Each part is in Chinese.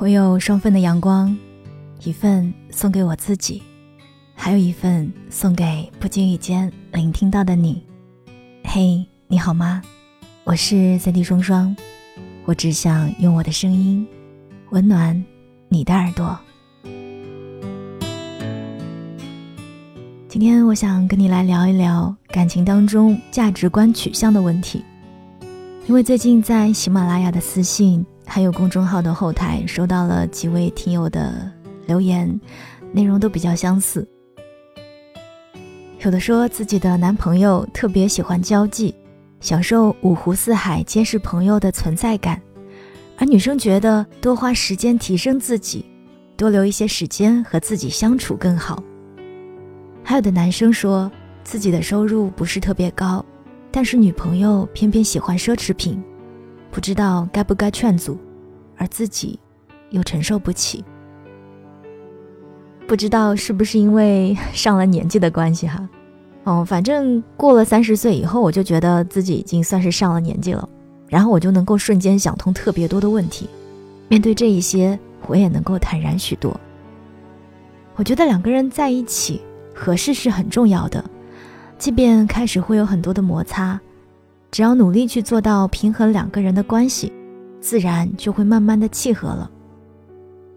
我有双份的阳光，一份送给我自己，还有一份送给不经意间聆听到的你。嘿，你好吗？我是三 D 双双，我只想用我的声音温暖你的耳朵。今天我想跟你来聊一聊感情当中价值观取向的问题，因为最近在喜马拉雅的私信还有公众号的后台收到了几位听友的留言，内容都比较相似。有的说自己的男朋友特别喜欢交际，享受五湖四海皆是朋友的存在感，而女生觉得多花时间提升自己，多留一些时间和自己相处更好。还有的男生说自己的收入不是特别高，但是女朋友偏偏喜欢奢侈品，不知道该不该劝阻，而自己又承受不起。不知道是不是因为上了年纪的关系哈，哦，反正过了三十岁以后，我就觉得自己已经算是上了年纪了，然后我就能够瞬间想通特别多的问题，面对这一些，我也能够坦然许多。我觉得两个人在一起。合适是很重要的，即便开始会有很多的摩擦，只要努力去做到平衡两个人的关系，自然就会慢慢的契合了。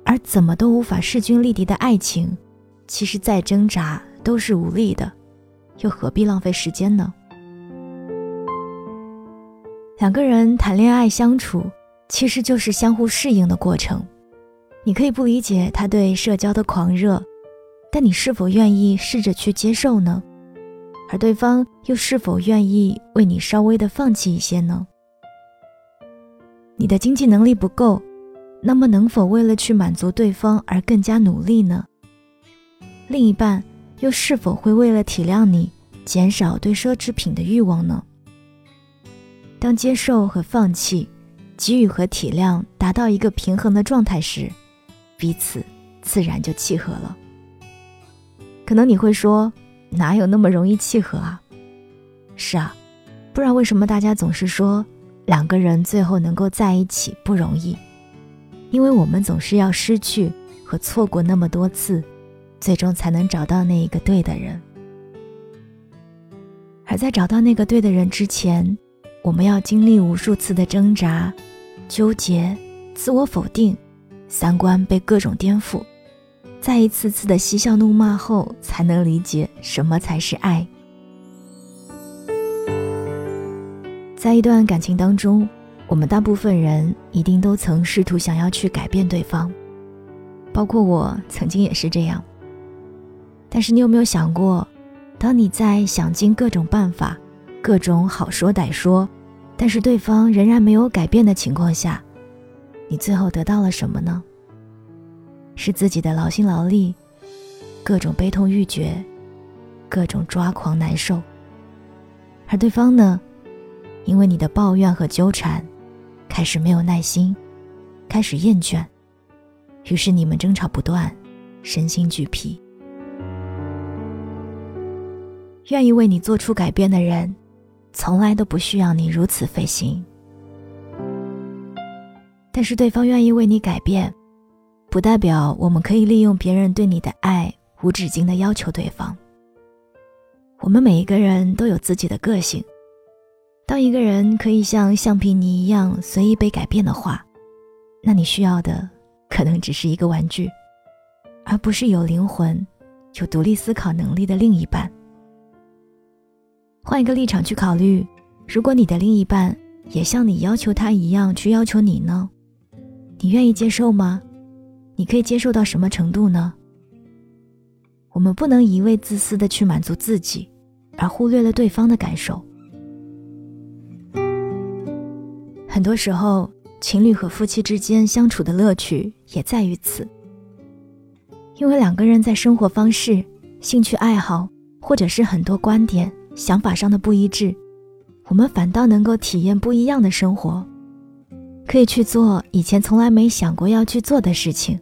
而怎么都无法势均力敌的爱情，其实再挣扎都是无力的，又何必浪费时间呢？两个人谈恋爱相处，其实就是相互适应的过程。你可以不理解他对社交的狂热。但你是否愿意试着去接受呢？而对方又是否愿意为你稍微的放弃一些呢？你的经济能力不够，那么能否为了去满足对方而更加努力呢？另一半又是否会为了体谅你，减少对奢侈品的欲望呢？当接受和放弃、给予和体谅达到一个平衡的状态时，彼此自然就契合了。可能你会说，哪有那么容易契合啊？是啊，不然为什么大家总是说两个人最后能够在一起不容易？因为我们总是要失去和错过那么多次，最终才能找到那一个对的人。而在找到那个对的人之前，我们要经历无数次的挣扎、纠结、自我否定，三观被各种颠覆。在一次次的嬉笑怒骂后，才能理解什么才是爱。在一段感情当中，我们大部分人一定都曾试图想要去改变对方，包括我曾经也是这样。但是你有没有想过，当你在想尽各种办法、各种好说歹说，但是对方仍然没有改变的情况下，你最后得到了什么呢？是自己的劳心劳力，各种悲痛欲绝，各种抓狂难受。而对方呢，因为你的抱怨和纠缠，开始没有耐心，开始厌倦，于是你们争吵不断，身心俱疲。愿意为你做出改变的人，从来都不需要你如此费心。但是对方愿意为你改变。不代表我们可以利用别人对你的爱无止境的要求对方。我们每一个人都有自己的个性。当一个人可以像橡皮泥一样随意被改变的话，那你需要的可能只是一个玩具，而不是有灵魂、有独立思考能力的另一半。换一个立场去考虑，如果你的另一半也像你要求他一样去要求你呢？你愿意接受吗？你可以接受到什么程度呢？我们不能一味自私的去满足自己，而忽略了对方的感受。很多时候，情侣和夫妻之间相处的乐趣也在于此。因为两个人在生活方式、兴趣爱好，或者是很多观点、想法上的不一致，我们反倒能够体验不一样的生活。可以去做以前从来没想过要去做的事情，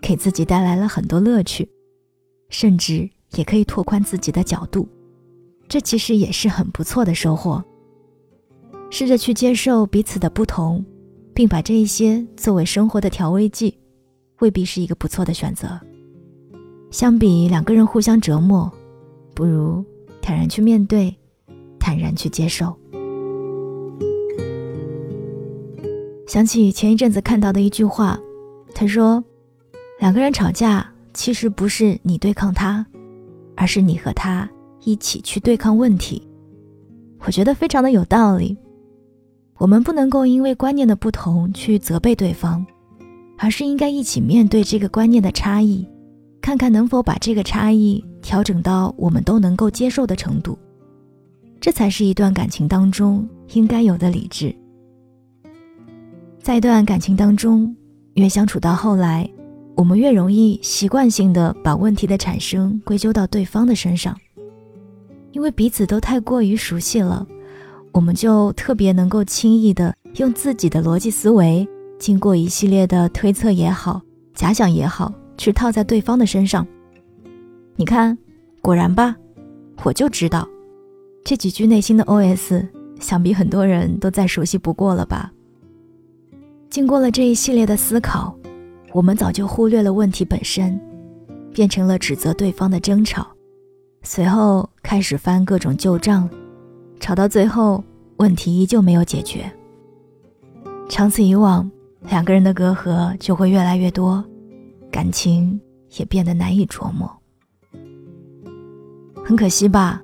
给自己带来了很多乐趣，甚至也可以拓宽自己的角度，这其实也是很不错的收获。试着去接受彼此的不同，并把这一些作为生活的调味剂，未必是一个不错的选择。相比两个人互相折磨，不如坦然去面对，坦然去接受。想起前一阵子看到的一句话，他说：“两个人吵架，其实不是你对抗他，而是你和他一起去对抗问题。”我觉得非常的有道理。我们不能够因为观念的不同去责备对方，而是应该一起面对这个观念的差异，看看能否把这个差异调整到我们都能够接受的程度。这才是一段感情当中应该有的理智。在一段感情当中，越相处到后来，我们越容易习惯性的把问题的产生归咎到对方的身上，因为彼此都太过于熟悉了。我们就特别能够轻易的用自己的逻辑思维，经过一系列的推测也好、假想也好，去套在对方的身上。你看，果然吧，我就知道，这几句内心的 OS，想必很多人都再熟悉不过了吧。经过了这一系列的思考，我们早就忽略了问题本身，变成了指责对方的争吵，随后开始翻各种旧账。吵到最后，问题依旧没有解决。长此以往，两个人的隔阂就会越来越多，感情也变得难以琢磨。很可惜吧，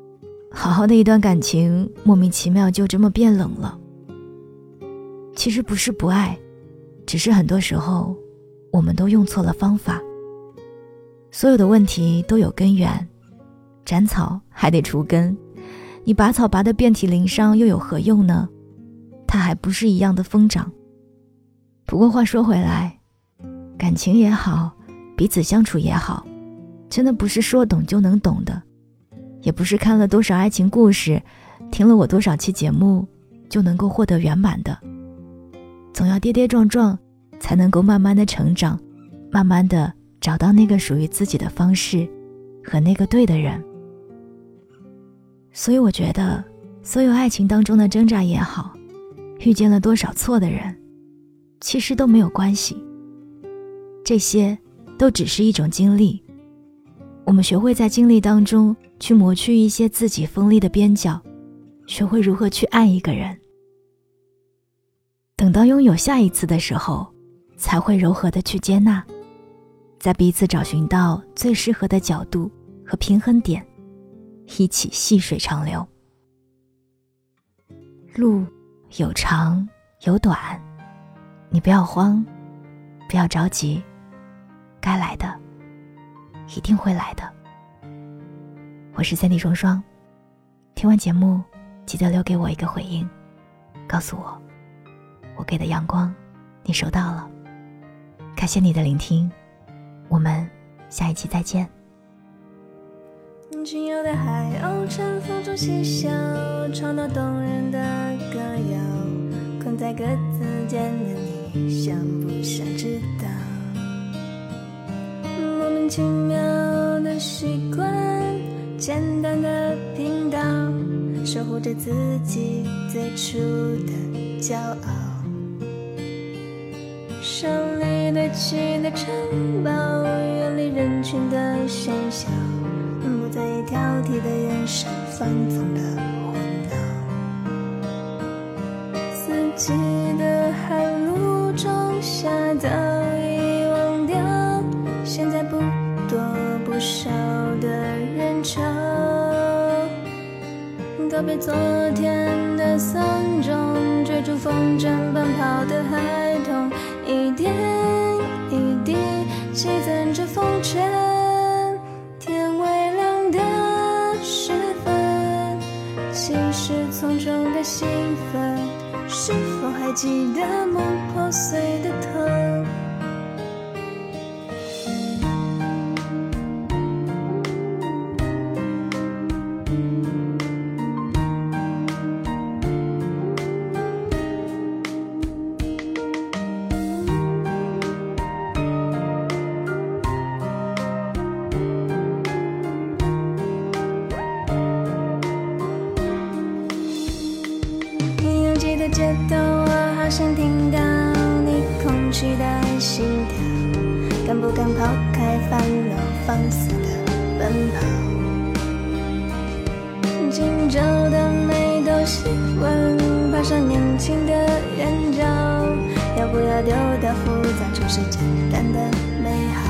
好好的一段感情，莫名其妙就这么变冷了。其实不是不爱，只是很多时候，我们都用错了方法。所有的问题都有根源，斩草还得除根。你拔草拔得遍体鳞伤，又有何用呢？它还不是一样的疯长。不过话说回来，感情也好，彼此相处也好，真的不是说懂就能懂的，也不是看了多少爱情故事，听了我多少期节目就能够获得圆满的。总要跌跌撞撞，才能够慢慢的成长，慢慢的找到那个属于自己的方式，和那个对的人。所以我觉得，所有爱情当中的挣扎也好，遇见了多少错的人，其实都没有关系。这些都只是一种经历，我们学会在经历当中去磨去一些自己锋利的边角，学会如何去爱一个人。等到拥有下一次的时候，才会柔和的去接纳，在彼此找寻到最适合的角度和平衡点。一起细水长流，路有长有短，你不要慌，不要着急，该来的一定会来的。我是三 D 双双，听完节目记得留给我一个回应，告诉我我给的阳光你收到了。感谢你的聆听，我们下一期再见。仅有的海鸥乘风中嬉笑，唱到动人的歌谣。困在格子间的你，想不想知道？莫名其妙的习惯，简单的频道，守护着自己最初的骄傲。胜利堆砌的城堡，远离人群的喧嚣。在挑剔的眼神，放纵的混闹。四季的寒露中，下早已忘掉，现在不多不少的人潮。告别昨天的丧钟，追逐风筝奔跑的孩童，一点一滴积攒着风尘。匆匆的兴奋，是否还记得梦破碎的疼？想，听到你空虚的心跳。敢不敢抛开烦恼，放肆的奔跑。今朝的美都喜欢爬上年轻的眼角，要不要丢掉复杂，就是简单的美好？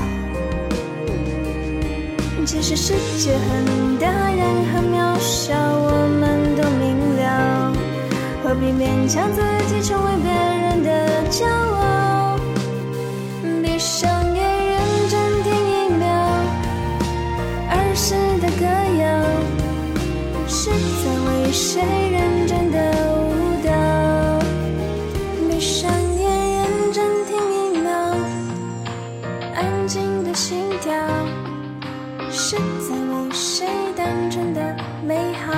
其实世界很大，人很渺小，我们，何必勉强自己成为别人的骄傲？闭上眼，认真听一秒儿时的歌谣，是在为谁认真的舞蹈？闭上眼，认真听一秒安静的心跳，是在为谁单纯的美好？